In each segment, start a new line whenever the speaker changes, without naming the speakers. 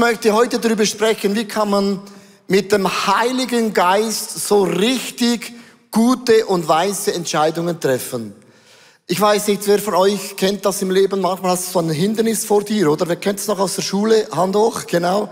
Ich möchte heute darüber sprechen, wie kann man mit dem Heiligen Geist so richtig gute und weise Entscheidungen treffen. Ich weiß nicht, wer von euch kennt das im Leben. Manchmal hast du so ein Hindernis vor dir, oder? Wer kennt es noch aus der Schule? Hand hoch, genau.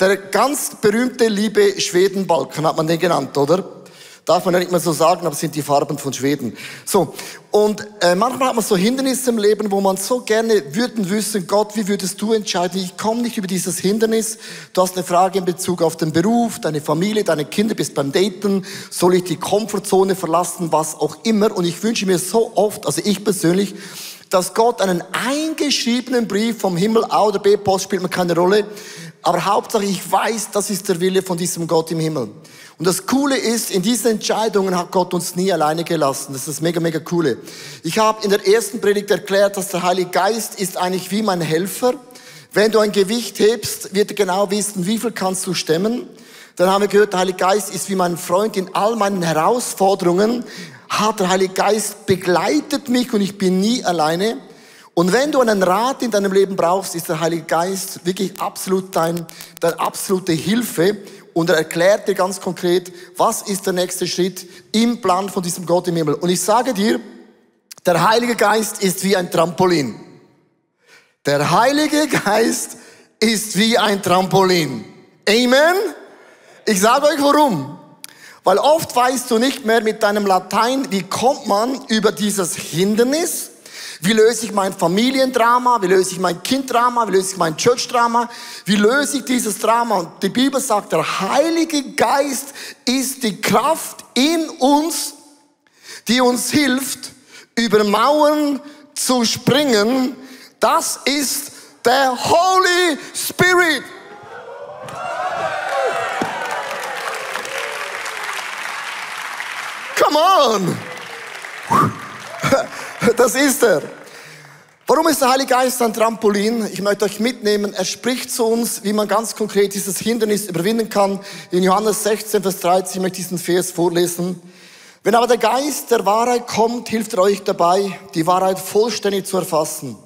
Der ganz berühmte liebe Schwedenbalken hat man den genannt, oder? Darf man ja nicht mehr so sagen, aber es sind die Farben von Schweden. So. Und äh, manchmal hat man so Hindernisse im Leben, wo man so gerne würden wissen, Gott, wie würdest du entscheiden? Ich komme nicht über dieses Hindernis. Du hast eine Frage in Bezug auf den Beruf, deine Familie, deine Kinder, bist beim Daten. Soll ich die Komfortzone verlassen, was auch immer? Und ich wünsche mir so oft, also ich persönlich, dass Gott einen eingeschriebenen Brief vom Himmel, A oder B, Post spielt mir keine Rolle. Aber Hauptsache, ich weiß, das ist der Wille von diesem Gott im Himmel. Und das Coole ist, in diesen Entscheidungen hat Gott uns nie alleine gelassen. Das ist das mega, mega Coole. Ich habe in der ersten Predigt erklärt, dass der Heilige Geist ist eigentlich wie mein Helfer. Wenn du ein Gewicht hebst, wird er genau wissen, wie viel kannst du stemmen. Dann haben wir gehört, der Heilige Geist ist wie mein Freund in all meinen Herausforderungen. Hat der Heilige Geist begleitet mich und ich bin nie alleine. Und wenn du einen Rat in deinem Leben brauchst, ist der Heilige Geist wirklich absolut dein, deine absolute Hilfe und er erklärt dir ganz konkret, was ist der nächste Schritt im Plan von diesem Gott im Himmel. Und ich sage dir, der Heilige Geist ist wie ein Trampolin. Der Heilige Geist ist wie ein Trampolin. Amen? Ich sage euch warum. Weil oft weißt du nicht mehr mit deinem Latein, wie kommt man über dieses Hindernis, wie löse ich mein Familiendrama? Wie löse ich mein Kinddrama? Wie löse ich mein Church-Drama? Wie löse ich dieses Drama? Und die Bibel sagt, der Heilige Geist ist die Kraft in uns, die uns hilft, über Mauern zu springen. Das ist der Holy Spirit. Come on! Das ist er. Warum ist der Heilige Geist ein Trampolin? Ich möchte euch mitnehmen. Er spricht zu uns, wie man ganz konkret dieses Hindernis überwinden kann. In Johannes 16, Vers 13 ich möchte diesen Vers vorlesen. Wenn aber der Geist der Wahrheit kommt, hilft er euch dabei, die Wahrheit vollständig zu erfassen.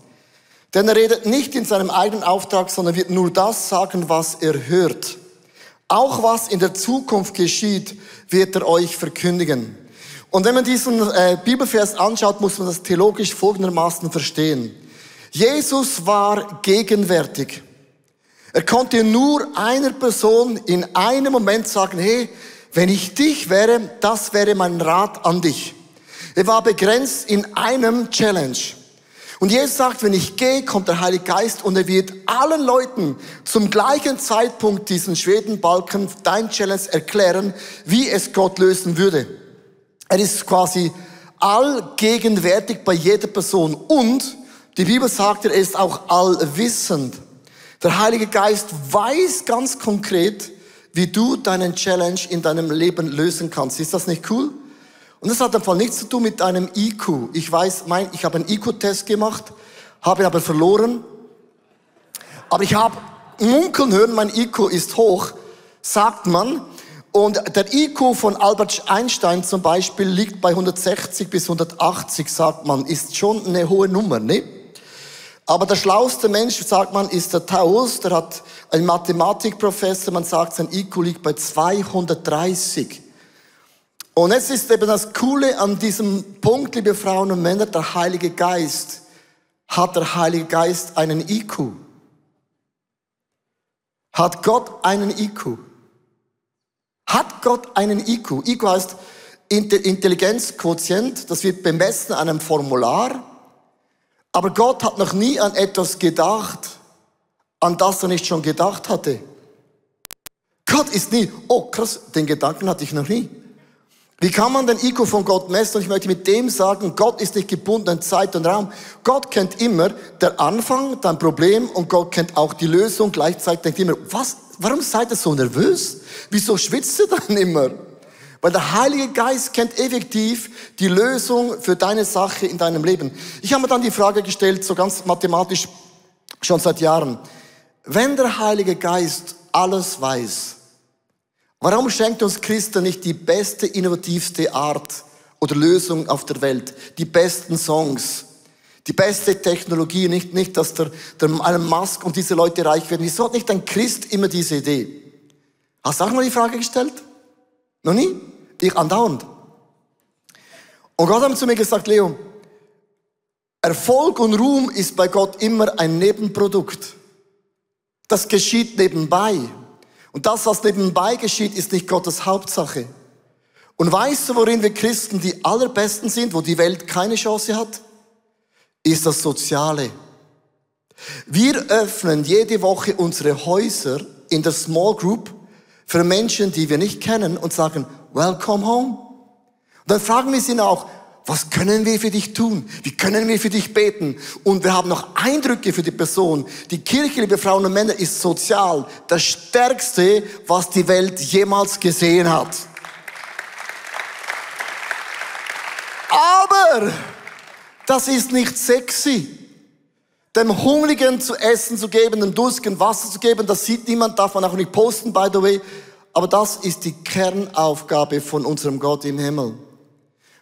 Denn er redet nicht in seinem eigenen Auftrag, sondern wird nur das sagen, was er hört. Auch was in der Zukunft geschieht, wird er euch verkündigen. Und wenn man diesen äh, Bibelvers anschaut, muss man das theologisch folgendermaßen verstehen. Jesus war gegenwärtig. Er konnte nur einer Person in einem Moment sagen, hey, wenn ich dich wäre, das wäre mein Rat an dich. Er war begrenzt in einem Challenge. Und Jesus sagt, wenn ich gehe, kommt der Heilige Geist und er wird allen Leuten zum gleichen Zeitpunkt diesen Schwedenbalken, dein Challenge erklären, wie es Gott lösen würde. Er ist quasi allgegenwärtig bei jeder Person und die Bibel sagt, er ist auch allwissend. Der Heilige Geist weiß ganz konkret, wie du deinen Challenge in deinem Leben lösen kannst. Ist das nicht cool? Und das hat einfach nichts zu tun mit einem IQ. Ich weiß, mein, ich habe einen IQ-Test gemacht, habe ihn aber verloren. Aber ich habe munkeln hören, mein IQ ist hoch, sagt man. Und der IQ von Albert Einstein zum Beispiel liegt bei 160 bis 180, sagt man, ist schon eine hohe Nummer, ne? Aber der schlauste Mensch, sagt man, ist der Taus, der hat einen Mathematikprofessor, man sagt, sein IQ liegt bei 230. Und jetzt ist eben das Coole an diesem Punkt, liebe Frauen und Männer, der Heilige Geist. Hat der Heilige Geist einen IQ? Hat Gott einen IQ? Hat Gott einen IQ? IQ heißt Intelligenzquotient, das wird bemessen an einem Formular. Aber Gott hat noch nie an etwas gedacht, an das er nicht schon gedacht hatte. Gott ist nie, oh krass, den Gedanken hatte ich noch nie. Wie kann man den IQ von Gott messen? Und ich möchte mit dem sagen, Gott ist nicht gebunden an Zeit und Raum. Gott kennt immer der Anfang, dein Problem und Gott kennt auch die Lösung. Gleichzeitig denkt immer, was, warum seid ihr so nervös? Wieso schwitzt ihr dann immer? Weil der Heilige Geist kennt effektiv die Lösung für deine Sache in deinem Leben. Ich habe mir dann die Frage gestellt, so ganz mathematisch, schon seit Jahren. Wenn der Heilige Geist alles weiß, warum schenkt uns Christen nicht die beste, innovativste Art oder Lösung auf der Welt? Die besten Songs, die beste Technologie, nicht, nicht dass der, der Elon Musk und diese Leute reich werden. Wieso hat nicht ein Christ immer diese Idee? Hast du auch mal die Frage gestellt? Noch nie? Ich andauernd. Und Gott hat zu mir gesagt, Leo, Erfolg und Ruhm ist bei Gott immer ein Nebenprodukt. Das geschieht nebenbei. Und das, was nebenbei geschieht, ist nicht Gottes Hauptsache. Und weißt du, worin wir Christen die allerbesten sind, wo die Welt keine Chance hat? Ist das Soziale. Wir öffnen jede Woche unsere Häuser in der Small Group für Menschen, die wir nicht kennen und sagen, welcome home. Und dann fragen wir sie auch, was können wir für dich tun? Wie können wir für dich beten? Und wir haben noch Eindrücke für die Person. Die Kirche, liebe Frauen und Männer, ist sozial das Stärkste, was die Welt jemals gesehen hat. Aber das ist nicht sexy. Dem Hungrigen zu essen zu geben, dem Durstigen Wasser zu geben, das sieht niemand, darf man auch nicht posten, by the way. Aber das ist die Kernaufgabe von unserem Gott im Himmel.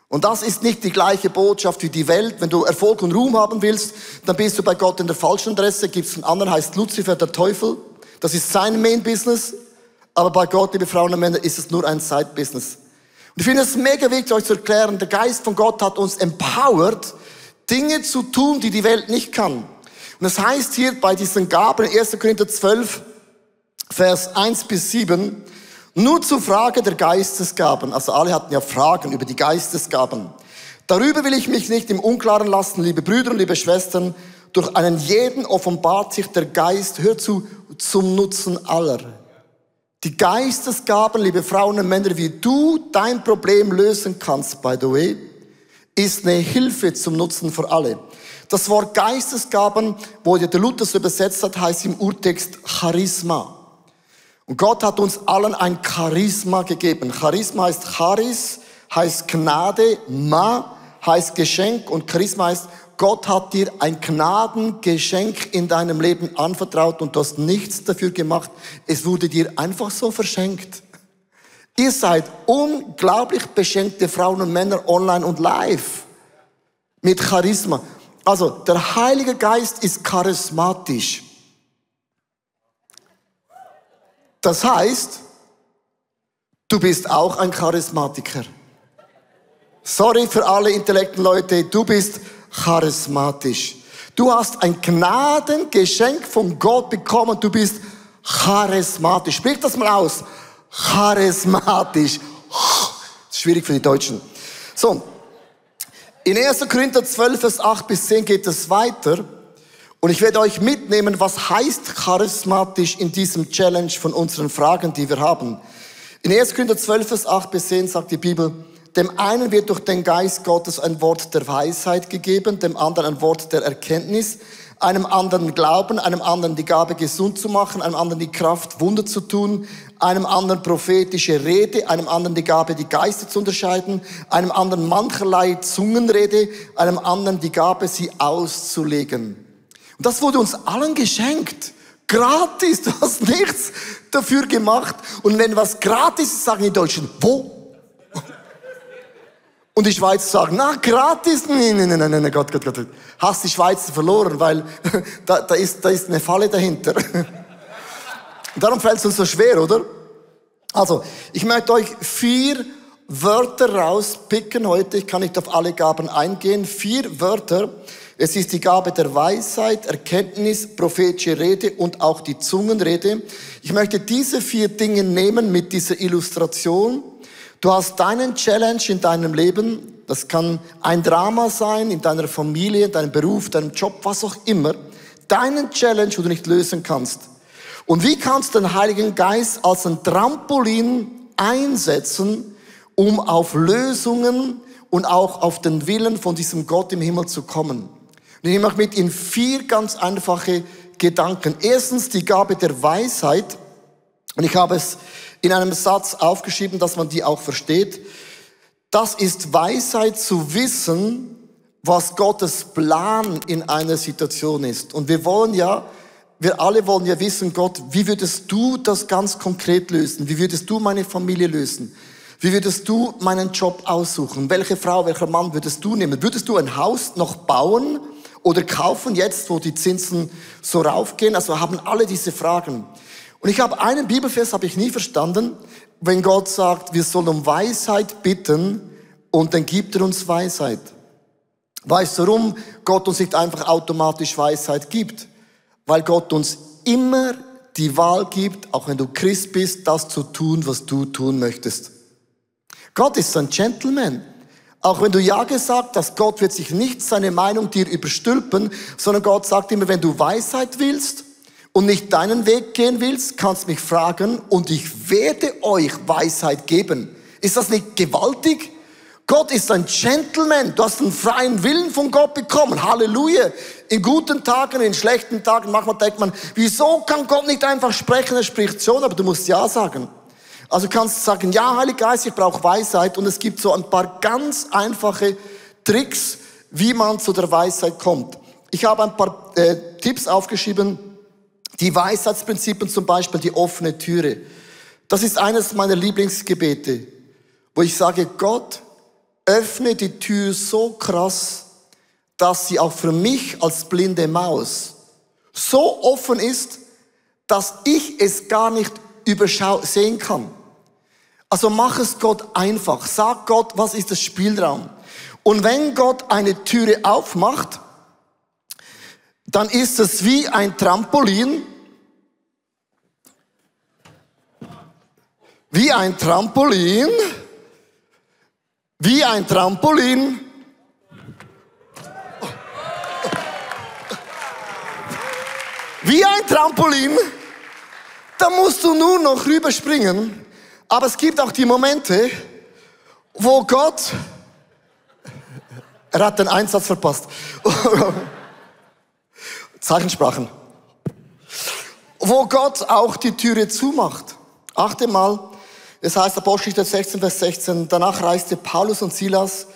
Und das ist nicht die gleiche Botschaft wie die Welt. Wenn du Erfolg und Ruhm haben willst, dann bist du bei Gott in der falschen Adresse. Gibt es einen anderen, heißt Luzifer, der Teufel. Das ist sein Main Business. Aber bei Gott, liebe Frauen und Männer, ist es nur ein Side Business. Und ich finde es mega wichtig, euch zu erklären, der Geist von Gott hat uns empowered, Dinge zu tun, die die Welt nicht kann. Und das heißt hier bei diesen Gaben, 1. Korinther 12, Vers 1 bis 7, nur zur Frage der Geistesgaben. Also alle hatten ja Fragen über die Geistesgaben. Darüber will ich mich nicht im Unklaren lassen, liebe Brüder und liebe Schwestern. Durch einen jeden offenbart sich der Geist, hör zu, zum Nutzen aller. Die Geistesgaben, liebe Frauen und Männer, wie du dein Problem lösen kannst, by the way, ist eine Hilfe zum Nutzen für alle. Das Wort Geistesgaben, wo der Luther so übersetzt hat, heißt im Urtext Charisma. Und Gott hat uns allen ein Charisma gegeben. Charisma heißt Charis, heißt Gnade, Ma heißt Geschenk und Charisma heißt Gott hat dir ein Gnadengeschenk in deinem Leben anvertraut und du hast nichts dafür gemacht. Es wurde dir einfach so verschenkt. Ihr seid unglaublich beschenkte Frauen und Männer online und live. Mit Charisma. Also, der Heilige Geist ist charismatisch. Das heißt, du bist auch ein Charismatiker. Sorry für alle intellekten Leute, du bist charismatisch. Du hast ein Gnadengeschenk von Gott bekommen. Du bist charismatisch. Sprich das mal aus. Charismatisch. Das ist schwierig für die Deutschen. So. In 1. Korinther 12, Vers 8 bis 10 geht es weiter. Und ich werde euch mitnehmen, was heißt charismatisch in diesem Challenge von unseren Fragen, die wir haben. In 1. Korinther 12, Vers 8 bis 10 sagt die Bibel, dem einen wird durch den Geist Gottes ein Wort der Weisheit gegeben, dem anderen ein Wort der Erkenntnis, einem anderen Glauben, einem anderen die Gabe gesund zu machen, einem anderen die Kraft Wunder zu tun, einem anderen prophetische Rede, einem anderen die Gabe die Geister zu unterscheiden, einem anderen mancherlei Zungenrede, einem anderen die Gabe sie auszulegen. Und das wurde uns allen geschenkt. Gratis, du hast nichts dafür gemacht. Und wenn was gratis ist, sagen die Deutschen, wo? Und die Schweizer sagen, na, gratis, nein, nein, nein, nein, Gott, Gott, Gott. Hast die Schweizer verloren, weil da, da, ist, da ist eine Falle dahinter. Darum fällt es uns so schwer, oder? Also, ich möchte euch vier Wörter rauspicken heute. Ich kann nicht auf alle Gaben eingehen. Vier Wörter. Es ist die Gabe der Weisheit, Erkenntnis, prophetische Rede und auch die Zungenrede. Ich möchte diese vier Dinge nehmen mit dieser Illustration Du hast deinen Challenge in deinem Leben. Das kann ein Drama sein, in deiner Familie, deinem Beruf, deinem Job, was auch immer. Deinen Challenge, wo du nicht lösen kannst. Und wie kannst du den Heiligen Geist als ein Trampolin einsetzen, um auf Lösungen und auch auf den Willen von diesem Gott im Himmel zu kommen? Und ich mache mit in vier ganz einfache Gedanken. Erstens die Gabe der Weisheit. Und ich habe es in einem Satz aufgeschrieben, dass man die auch versteht. Das ist Weisheit zu wissen, was Gottes Plan in einer Situation ist. Und wir wollen ja, wir alle wollen ja wissen, Gott, wie würdest du das ganz konkret lösen? Wie würdest du meine Familie lösen? Wie würdest du meinen Job aussuchen? Welche Frau, welcher Mann würdest du nehmen? Würdest du ein Haus noch bauen oder kaufen jetzt, wo die Zinsen so raufgehen? Also haben alle diese Fragen. Und ich habe einen Bibelvers, habe ich nie verstanden, wenn Gott sagt, wir sollen um Weisheit bitten und dann gibt er uns Weisheit. Weißt du, warum Gott uns nicht einfach automatisch Weisheit gibt? Weil Gott uns immer die Wahl gibt, auch wenn du Christ bist, das zu tun, was du tun möchtest. Gott ist ein Gentleman. Auch wenn du Ja gesagt hast, Gott wird sich nicht seine Meinung dir überstülpen, sondern Gott sagt immer, wenn du Weisheit willst und nicht deinen Weg gehen willst, kannst mich fragen und ich werde euch Weisheit geben. Ist das nicht gewaltig? Gott ist ein Gentleman. Du hast einen freien Willen von Gott bekommen. Halleluja. In guten Tagen, in schlechten Tagen, manchmal denkt man, wieso kann Gott nicht einfach sprechen? Er spricht schon, aber du musst Ja sagen. Also kannst du sagen, ja, Heiliger Geist, ich brauche Weisheit. Und es gibt so ein paar ganz einfache Tricks, wie man zu der Weisheit kommt. Ich habe ein paar äh, Tipps aufgeschrieben. Die Weisheitsprinzipien zum Beispiel, die offene Türe. Das ist eines meiner Lieblingsgebete, wo ich sage, Gott, öffne die Tür so krass, dass sie auch für mich als blinde Maus so offen ist, dass ich es gar nicht übersehen kann. Also mach es Gott einfach. Sag Gott, was ist das Spielraum? Und wenn Gott eine Türe aufmacht, dann ist es wie ein Trampolin, wie ein Trampolin, wie ein Trampolin. Wie ein Trampolin. Da musst du nur noch rüberspringen. Aber es gibt auch die Momente, wo Gott, er hat den Einsatz verpasst. Zeichensprachen. Wo Gott auch die Türe zumacht. Achte mal, es heißt Apostelgeschichte 16, Vers 16, danach reiste Paulus und Silas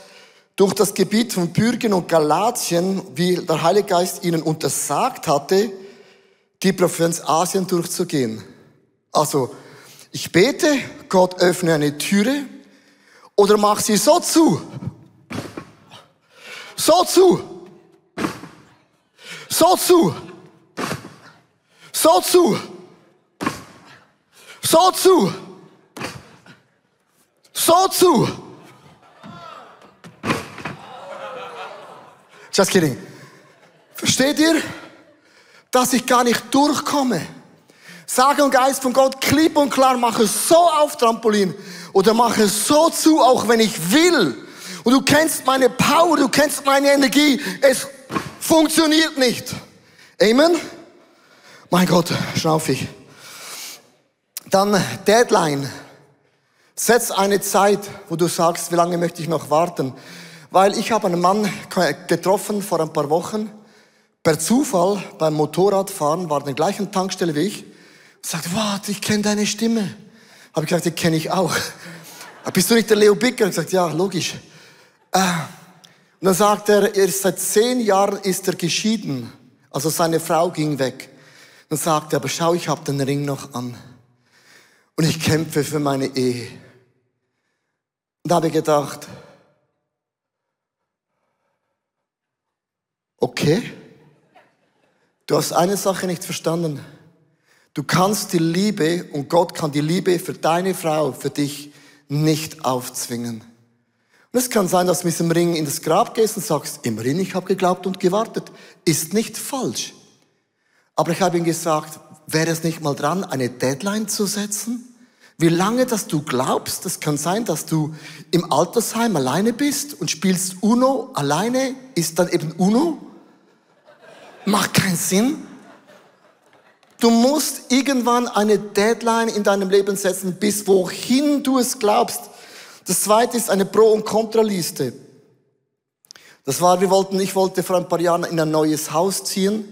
durch das Gebiet von Bürgen und Galatien, wie der Heilige Geist ihnen untersagt hatte, die Provinz Asien durchzugehen. Also, ich bete, Gott öffne eine Türe oder mach sie so zu. So zu. So zu. So zu. So zu. So zu. Just kidding. Versteht ihr, dass ich gar nicht durchkomme? Sage und Geist von Gott, klipp und klar, mache so auf Trampolin oder mache so zu, auch wenn ich will. Und du kennst meine Power, du kennst meine Energie. Es funktioniert nicht. Amen? Mein Gott, schnauf ich. Dann Deadline. Setz eine Zeit, wo du sagst, wie lange möchte ich noch warten. Weil ich habe einen Mann getroffen vor ein paar Wochen. Per Zufall beim Motorradfahren war an der gleichen Tankstelle wie ich. Sagte, warte, ich kenne deine Stimme. Habe ich gesagt, die kenne ich auch. Bist du nicht der Leo Bicker? Und gesagt, ja, logisch. Äh, und dann sagt er, er seit zehn Jahren ist er geschieden. Also seine Frau ging weg. Dann sagt er, aber schau, ich habe den Ring noch an. Und ich kämpfe für meine Ehe. Und da habe ich gedacht, okay, du hast eine Sache nicht verstanden. Du kannst die Liebe und Gott kann die Liebe für deine Frau, für dich nicht aufzwingen. Und es kann sein, dass du mit dem Ring in das Grab gehst und sagst, immerhin, ich habe geglaubt und gewartet. Ist nicht falsch. Aber ich habe ihm gesagt, wäre es nicht mal dran, eine Deadline zu setzen? Wie lange, dass du glaubst, das kann sein, dass du im Altersheim alleine bist und spielst Uno alleine, ist dann eben Uno. Macht keinen Sinn. Du musst irgendwann eine Deadline in deinem Leben setzen, bis wohin du es glaubst. Das zweite ist eine Pro- und Kontraliste. Das war, wir wollten, ich wollte vor ein paar Jahren in ein neues Haus ziehen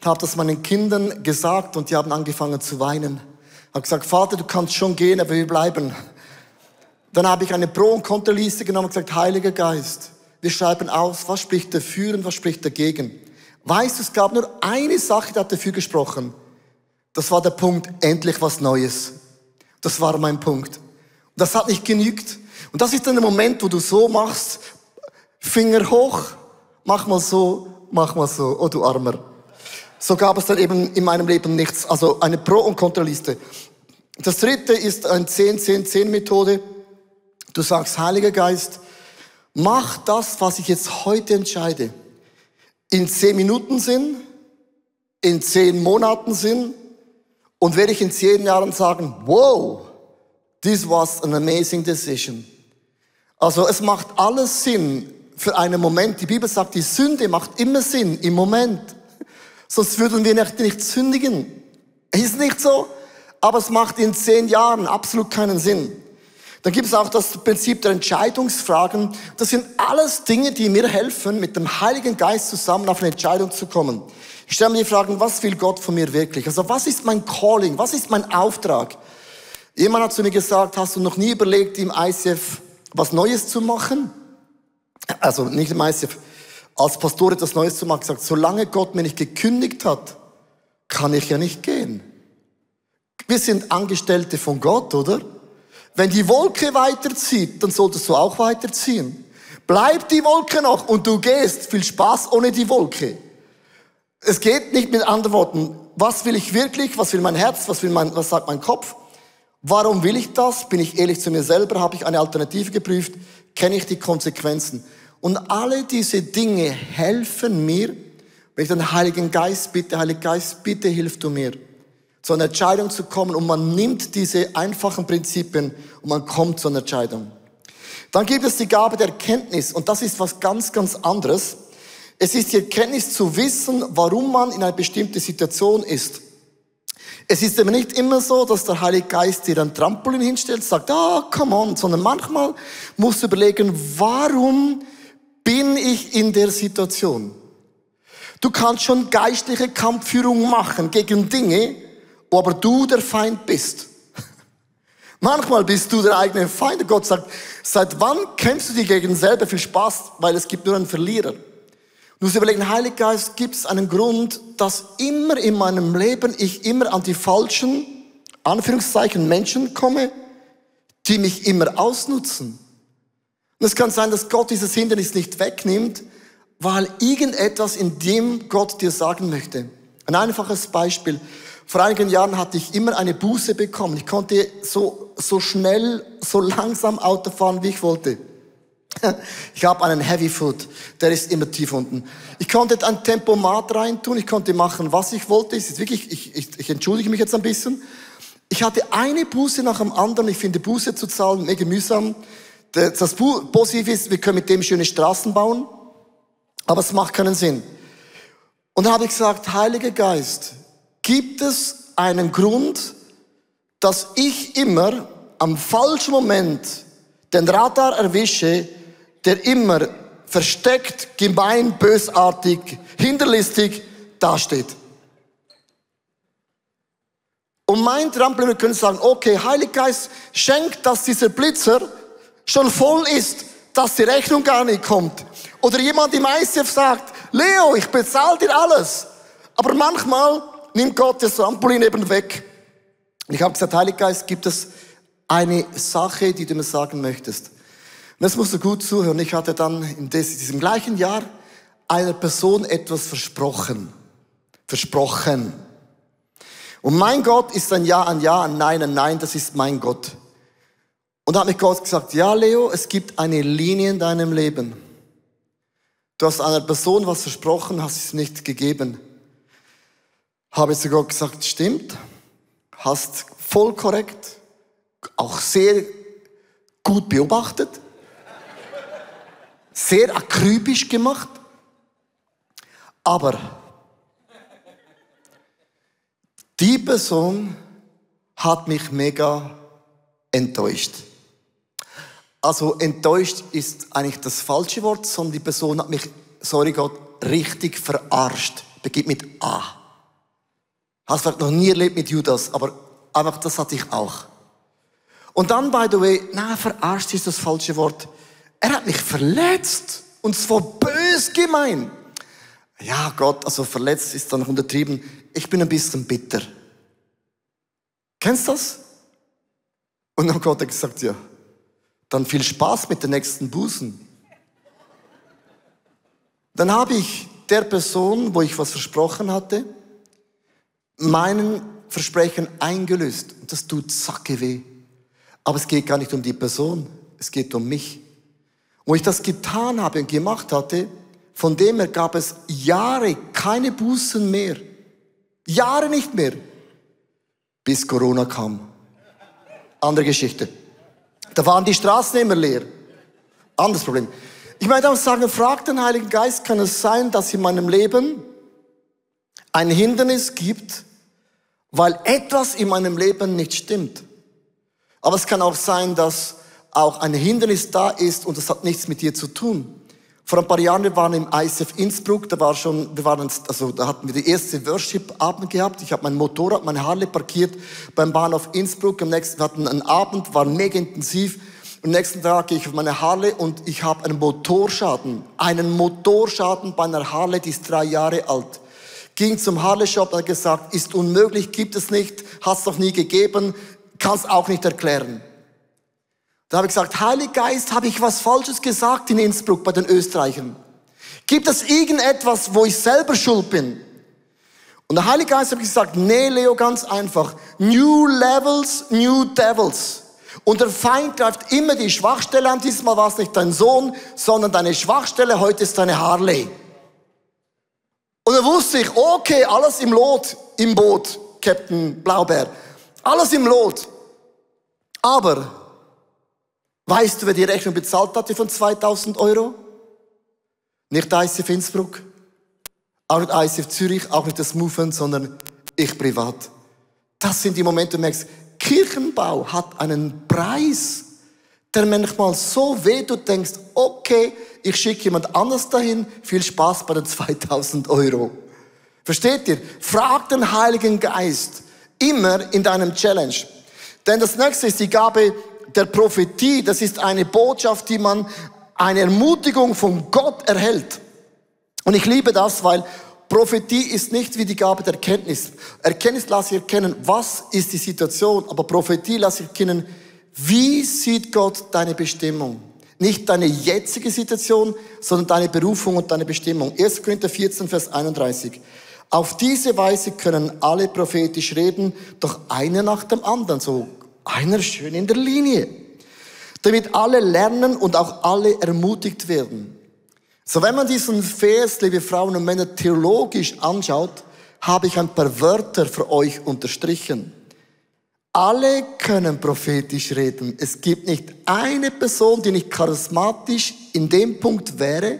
und habe das meinen Kindern gesagt und die haben angefangen zu weinen. Habe gesagt, Vater, du kannst schon gehen, aber wir bleiben. Dann habe ich eine Pro- und Kontraliste genommen und gesagt, Heiliger Geist, wir schreiben aus, was spricht dafür und was spricht dagegen. Weißt du, es gab nur eine Sache, die hat dafür gesprochen. Das war der Punkt, endlich was Neues. Das war mein Punkt. Das hat nicht genügt. Und das ist dann der Moment, wo du so machst, Finger hoch, mach mal so mach mal so, oh du Armer. So gab es dann eben in meinem Leben nichts, also eine Pro- und Kontraliste. Das dritte ist eine 10-10-10-Methode. Du sagst, Heiliger Geist, mach das, was ich jetzt heute entscheide. In zehn Minuten Sinn, in zehn Monaten Sinn und werde ich in zehn Jahren sagen, wow, this was an amazing decision. Also es macht alles Sinn für einen Moment. Die Bibel sagt, die Sünde macht immer Sinn im Moment. Sonst würden wir nicht, nicht sündigen. Ist nicht so? Aber es macht in zehn Jahren absolut keinen Sinn. Dann gibt es auch das Prinzip der Entscheidungsfragen. Das sind alles Dinge, die mir helfen, mit dem Heiligen Geist zusammen auf eine Entscheidung zu kommen. Ich stelle mir die Fragen, was will Gott von mir wirklich? Also was ist mein Calling? Was ist mein Auftrag? Jemand hat zu mir gesagt, hast du noch nie überlegt, im ICF was Neues zu machen? Also nicht ICF, als Pastor etwas Neues zu machen, gesagt, solange Gott mir nicht gekündigt hat, kann ich ja nicht gehen. Wir sind Angestellte von Gott, oder? Wenn die Wolke weiterzieht, dann solltest du auch weiterziehen. Bleibt die Wolke noch und du gehst. Viel Spaß ohne die Wolke. Es geht nicht mit anderen Worten. Was will ich wirklich? Was will mein Herz? Was will mein, was sagt mein Kopf? Warum will ich das? Bin ich ehrlich zu mir selber? Habe ich eine Alternative geprüft? Kenne ich die Konsequenzen? Und alle diese Dinge helfen mir, wenn ich den Heiligen Geist bitte, Heiliger Geist, bitte hilf du mir, zu einer Entscheidung zu kommen und man nimmt diese einfachen Prinzipien und man kommt zu einer Entscheidung. Dann gibt es die Gabe der Erkenntnis und das ist was ganz, ganz anderes. Es ist die Erkenntnis zu wissen, warum man in einer bestimmten Situation ist. Es ist aber nicht immer so, dass der Heilige Geist dir ein Trampolin hinstellt, sagt, ah, oh, come on, sondern manchmal musst du überlegen, warum bin ich in der Situation? Du kannst schon geistliche Kampfführung machen gegen Dinge, wo aber du der Feind bist. Manchmal bist du der eigene Feind. Gott sagt, seit wann kämpfst du dich gegen selber? Viel Spaß, weil es gibt nur einen Verlierer. Du musst überlegen, Heiliger Geist, gibt es einen Grund, dass immer in meinem Leben ich immer an die falschen, Anführungszeichen, Menschen komme, die mich immer ausnutzen. Und es kann sein, dass Gott dieses Hindernis nicht wegnimmt, weil irgendetwas in dem Gott dir sagen möchte. Ein einfaches Beispiel. Vor einigen Jahren hatte ich immer eine Buße bekommen. Ich konnte so, so schnell, so langsam Auto fahren, wie ich wollte. Ich habe einen Heavy Foot, der ist immer tief unten. Ich konnte ein Tempomat reintun, ich konnte machen, was ich wollte. Ist wirklich, ich, ich, ich entschuldige mich jetzt ein bisschen. Ich hatte eine Buße nach dem anderen. Ich finde Buße zu zahlen mega mühsam. Das Positive ist, wir können mit dem schöne Straßen bauen, aber es macht keinen Sinn. Und dann habe ich gesagt, Heiliger Geist, gibt es einen Grund, dass ich immer am falschen Moment den Radar erwische, der immer versteckt, gemein, bösartig, hinterlistig dasteht. Und mein Trampolin, wir können sagen, okay, Heiliger Geist, schenkt, dass dieser Blitzer schon voll ist, dass die Rechnung gar nicht kommt. Oder jemand im ICF sagt, Leo, ich bezahle dir alles. Aber manchmal nimmt Gott das Trampolin eben weg. Und ich habe gesagt, Heiliger Geist, gibt es eine Sache, die du mir sagen möchtest? Und das musst du gut zuhören. Ich hatte dann in diesem gleichen Jahr einer Person etwas versprochen. Versprochen. Und mein Gott ist ein Ja, ein Ja, ein Nein, ein Nein, das ist mein Gott. Und da hat mich Gott gesagt, ja Leo, es gibt eine Linie in deinem Leben. Du hast einer Person was versprochen, hast es nicht gegeben. Habe ich zu Gott gesagt, stimmt, hast voll korrekt, auch sehr gut beobachtet sehr akribisch gemacht. Aber die Person hat mich mega enttäuscht. Also enttäuscht ist eigentlich das falsche Wort, sondern die Person hat mich, sorry Gott, richtig verarscht. Begib mit A. Hast vielleicht noch nie erlebt mit Judas, aber einfach das hatte ich auch. Und dann, by the way, na, verarscht ist das falsche Wort. Er hat mich verletzt und zwar bös gemein. Ja, Gott, also verletzt ist dann noch untertrieben. Ich bin ein bisschen bitter. Kennst du das? Und dann Gott hat gesagt, ja, dann viel Spaß mit den nächsten Bußen. Dann habe ich der Person, wo ich was versprochen hatte, meinen Versprechen eingelöst. Und das tut sacke weh. Aber es geht gar nicht um die Person, es geht um mich. Wo ich das getan habe und gemacht hatte, von dem her gab es Jahre keine Bußen mehr. Jahre nicht mehr. Bis Corona kam. Andere Geschichte. Da waren die Straßen immer leer. Anderes Problem. Ich möchte auch sagen, frag den Heiligen Geist, kann es sein, dass in meinem Leben ein Hindernis gibt, weil etwas in meinem Leben nicht stimmt. Aber es kann auch sein, dass auch ein Hindernis da ist und das hat nichts mit dir zu tun. Vor ein paar Jahren, wir waren im ISF Innsbruck, da war schon, wir waren, also da hatten wir die erste Worship-Abend gehabt. Ich habe mein Motorrad, meine Harley parkiert beim Bahnhof Innsbruck. Am nächsten, wir hatten einen Abend, war mega intensiv. Am nächsten Tag gehe ich auf meine Harley und ich habe einen Motorschaden. Einen Motorschaden bei einer Harley, die ist drei Jahre alt. Ging zum Harley-Shop, hat gesagt, ist unmöglich, gibt es nicht, hat es noch nie gegeben, kann es auch nicht erklären. Da habe ich gesagt, Heiliger Geist, habe ich was Falsches gesagt in Innsbruck bei den Österreichern? Gibt es irgendetwas, wo ich selber schuld bin? Und der Heilige Geist hat gesagt, nee, Leo, ganz einfach. New Levels, New Devils. Und der Feind greift immer die Schwachstelle an. Diesmal war es nicht dein Sohn, sondern deine Schwachstelle. Heute ist deine Harley. Und dann wusste ich, okay, alles im Lot, im Boot, Captain Blaubeer. Alles im Lot. Aber Weißt du, wer die Rechnung bezahlt hatte von 2000 Euro? Nicht ICF Innsbruck, auch nicht ICF Zürich, auch nicht das Movement, sondern ich privat. Das sind die Momente, wo du merkst, Kirchenbau hat einen Preis, der manchmal so weh, du denkst, okay, ich schicke jemand anders dahin, viel Spaß bei den 2000 Euro. Versteht ihr? Frag den Heiligen Geist immer in deinem Challenge. Denn das nächste ist die Gabe der Prophetie, das ist eine Botschaft, die man, eine Ermutigung von Gott erhält. Und ich liebe das, weil Prophetie ist nicht wie die Gabe der Erkenntnis. Erkenntnis lasse ich erkennen, was ist die Situation, aber Prophetie lasse ich erkennen, wie sieht Gott deine Bestimmung? Nicht deine jetzige Situation, sondern deine Berufung und deine Bestimmung. 1. Korinther 14, Vers 31. Auf diese Weise können alle prophetisch reden, doch einer nach dem anderen. So einer schön in der Linie. Damit alle lernen und auch alle ermutigt werden. So, wenn man diesen Vers, liebe Frauen und Männer, theologisch anschaut, habe ich ein paar Wörter für euch unterstrichen. Alle können prophetisch reden. Es gibt nicht eine Person, die nicht charismatisch in dem Punkt wäre.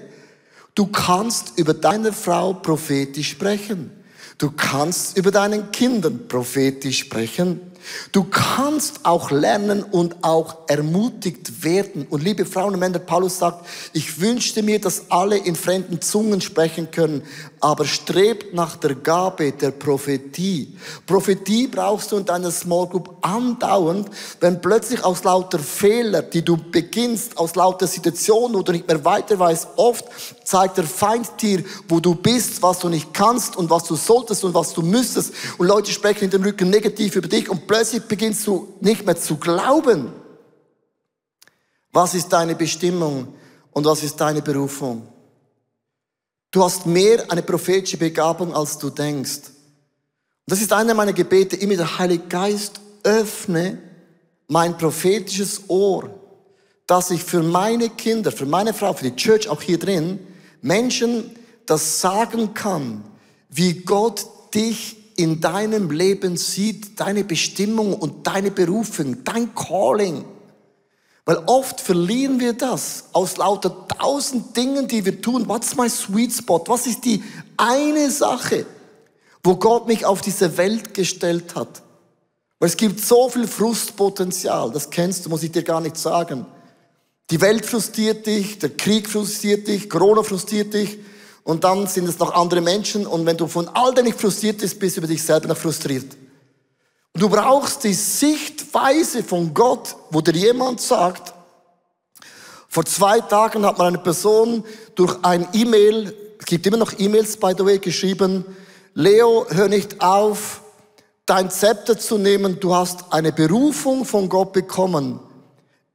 Du kannst über deine Frau prophetisch sprechen. Du kannst über deinen Kindern prophetisch sprechen. Du kannst auch lernen und auch ermutigt werden. Und liebe Frauen und Männer, Paulus sagt, ich wünschte mir, dass alle in fremden Zungen sprechen können, aber strebt nach der Gabe der Prophetie. Prophetie brauchst du in deiner Small Group andauernd, wenn plötzlich aus lauter Fehler, die du beginnst, aus lauter Situationen, wo du nicht mehr weiter weißt, oft zeigt der Feind dir, wo du bist, was du nicht kannst und was du solltest und was du müsstest. Und Leute sprechen in dem Rücken negativ über dich und plötzlich beginnst du nicht mehr zu glauben. Was ist deine Bestimmung und was ist deine Berufung? Du hast mehr eine prophetische Begabung, als du denkst. Und das ist einer meiner Gebete, immer der Heilige Geist öffne mein prophetisches Ohr, dass ich für meine Kinder, für meine Frau, für die Church auch hier drin, Menschen das sagen kann, wie Gott dich in deinem Leben sieht, deine Bestimmung und deine Berufung, dein Calling. Weil oft verlieren wir das aus lauter tausend Dingen, die wir tun. What's my sweet spot? Was ist die eine Sache, wo Gott mich auf diese Welt gestellt hat? Weil es gibt so viel Frustpotenzial, das kennst du, muss ich dir gar nicht sagen. Die Welt frustriert dich, der Krieg frustriert dich, Corona frustriert dich, und dann sind es noch andere Menschen und wenn du von all dem nicht frustriert bist, bist du über dich selber noch frustriert. Und du brauchst die Sichtweise von Gott, wo dir jemand sagt, vor zwei Tagen hat man eine Person durch ein E-Mail, es gibt immer noch E-Mails, by the way, geschrieben, Leo, hör nicht auf, dein Zepter zu nehmen, du hast eine Berufung von Gott bekommen,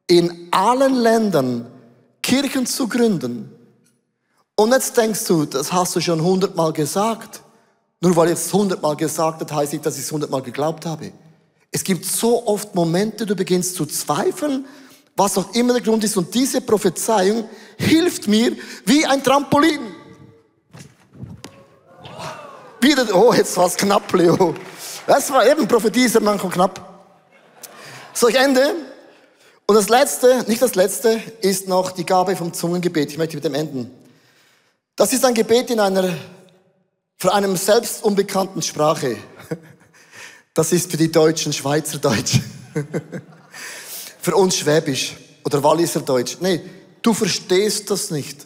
in allen Ländern Kirchen zu gründen Und jetzt denkst du, das hast du schon hundertmal gesagt. Nur weil ich es hundertmal gesagt hat, heißt nicht, dass ich es hundertmal geglaubt habe. Es gibt so oft Momente, du beginnst zu zweifeln, was auch immer der Grund ist. Und diese Prophezeiung hilft mir wie ein Trampolin. Wieder, oh, jetzt war es knapp, Leo. Das war eben Prophetie, ist manchmal knapp. So, ich ende. Und das letzte, nicht das letzte, ist noch die Gabe vom Zungengebet. Ich möchte mit dem enden. Das ist ein Gebet in einer, für einem selbst unbekannten Sprache. Das ist für die Deutschen Schweizerdeutsch. für uns Schwäbisch oder Walliser Deutsch. Nee, du verstehst das nicht.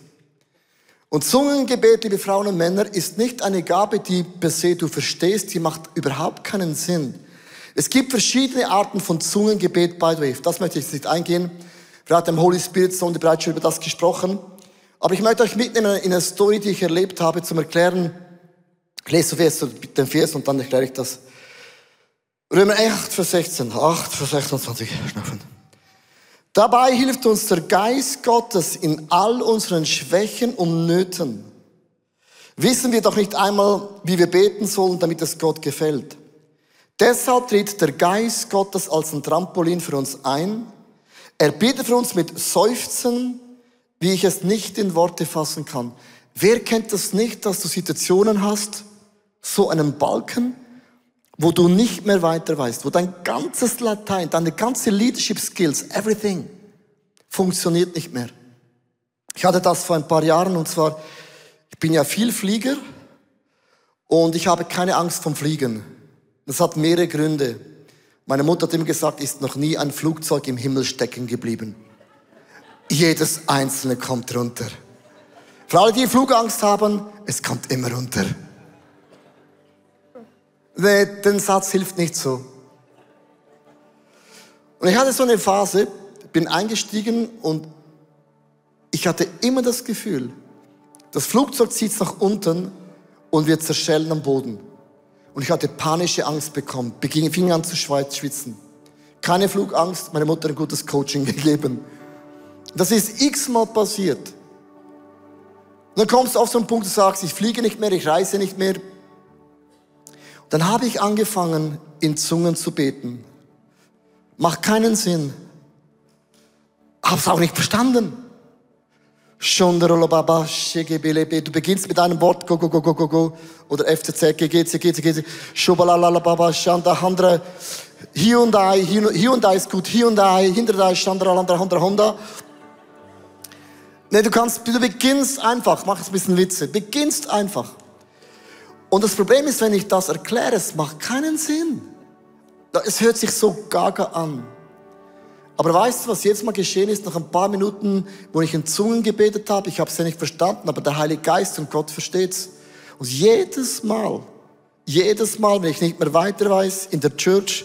Und Zungengebet, liebe Frauen und Männer, ist nicht eine Gabe, die per se du verstehst, die macht überhaupt keinen Sinn. Es gibt verschiedene Arten von Zungengebet, by the way. Das möchte ich jetzt nicht eingehen. Wir hatten im Holy Spirit Sonde bereits schon über das gesprochen. Aber ich möchte euch mitnehmen in eine Story, die ich erlebt habe, zum Erklären. Ich lese zuerst den Vers und dann erkläre ich das. Römer 8, Vers 16. 8, Vers 26. Schnaufen. Dabei hilft uns der Geist Gottes in all unseren Schwächen und Nöten. Wissen wir doch nicht einmal, wie wir beten sollen, damit es Gott gefällt. Deshalb tritt der Geist Gottes als ein Trampolin für uns ein. Er bittet für uns mit Seufzen, wie ich es nicht in Worte fassen kann. Wer kennt das nicht, dass du Situationen hast, so einen Balken, wo du nicht mehr weiter weißt, wo dein ganzes Latein, deine ganze Leadership Skills, everything funktioniert nicht mehr. Ich hatte das vor ein paar Jahren und zwar, ich bin ja viel Flieger und ich habe keine Angst vom Fliegen. Das hat mehrere Gründe. Meine Mutter hat immer gesagt, ist noch nie ein Flugzeug im Himmel stecken geblieben. Jedes einzelne kommt runter. Für alle, die Flugangst haben, es kommt immer runter. Nee, den Satz hilft nicht so. Und ich hatte so eine Phase, bin eingestiegen und ich hatte immer das Gefühl, das Flugzeug zieht nach unten und wir zerschellen am Boden. Und ich hatte panische Angst bekommen, beging, fing an zu schwitzen. Keine Flugangst, meine Mutter ein gutes Coaching gegeben. Das ist x-mal passiert. Und dann kommst du auf so einen Punkt, du sagst, ich fliege nicht mehr, ich reise nicht mehr. Und dann habe ich angefangen, in Zungen zu beten. Macht keinen Sinn. Hab's auch nicht verstanden. Du beginnst mit einem Wort, go, go, go, go, go, go, oder FCZ, GGC, GC, Schubalalababa, Shanda, Handra, Hyundai, Hyundai ist gut, Hyundai, Hinderdai, Chandra, Landra, Honda, Honda. Nee, du kannst, du beginnst einfach, mach jetzt ein bisschen Witze, beginnst einfach. Und das Problem ist, wenn ich das erkläre, es macht keinen Sinn. Es hört sich so gaga an. Aber weißt du, was jetzt mal geschehen ist, nach ein paar Minuten, wo ich in Zungen gebetet habe, ich habe es ja nicht verstanden, aber der Heilige Geist und Gott versteht's. Und jedes Mal, jedes Mal, wenn ich nicht mehr weiter weiß, in der Church,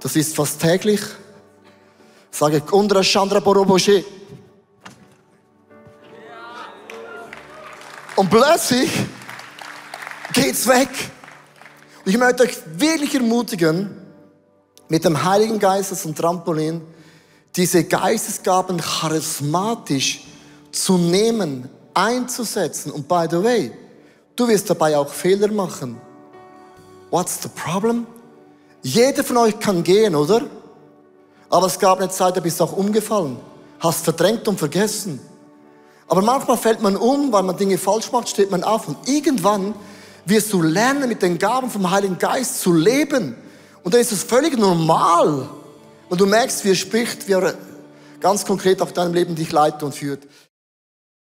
das ist fast täglich, sage ich, Undra Chandra Boroboshe. Und plötzlich geht's weg. Und ich möchte euch wirklich ermutigen, mit dem Heiligen Geist als Trampolin, diese Geistesgaben charismatisch zu nehmen, einzusetzen. Und by the way, du wirst dabei auch Fehler machen. What's the problem? Jeder von euch kann gehen, oder? Aber es gab eine Zeit, da bist du auch umgefallen. Hast verdrängt und vergessen. Aber manchmal fällt man um, weil man Dinge falsch macht, steht man auf und irgendwann wirst du lernen, mit den Gaben vom Heiligen Geist zu leben. Und dann ist es völlig normal. Und du merkst, wie er spricht, wie er ganz konkret auf deinem Leben dich leitet und führt.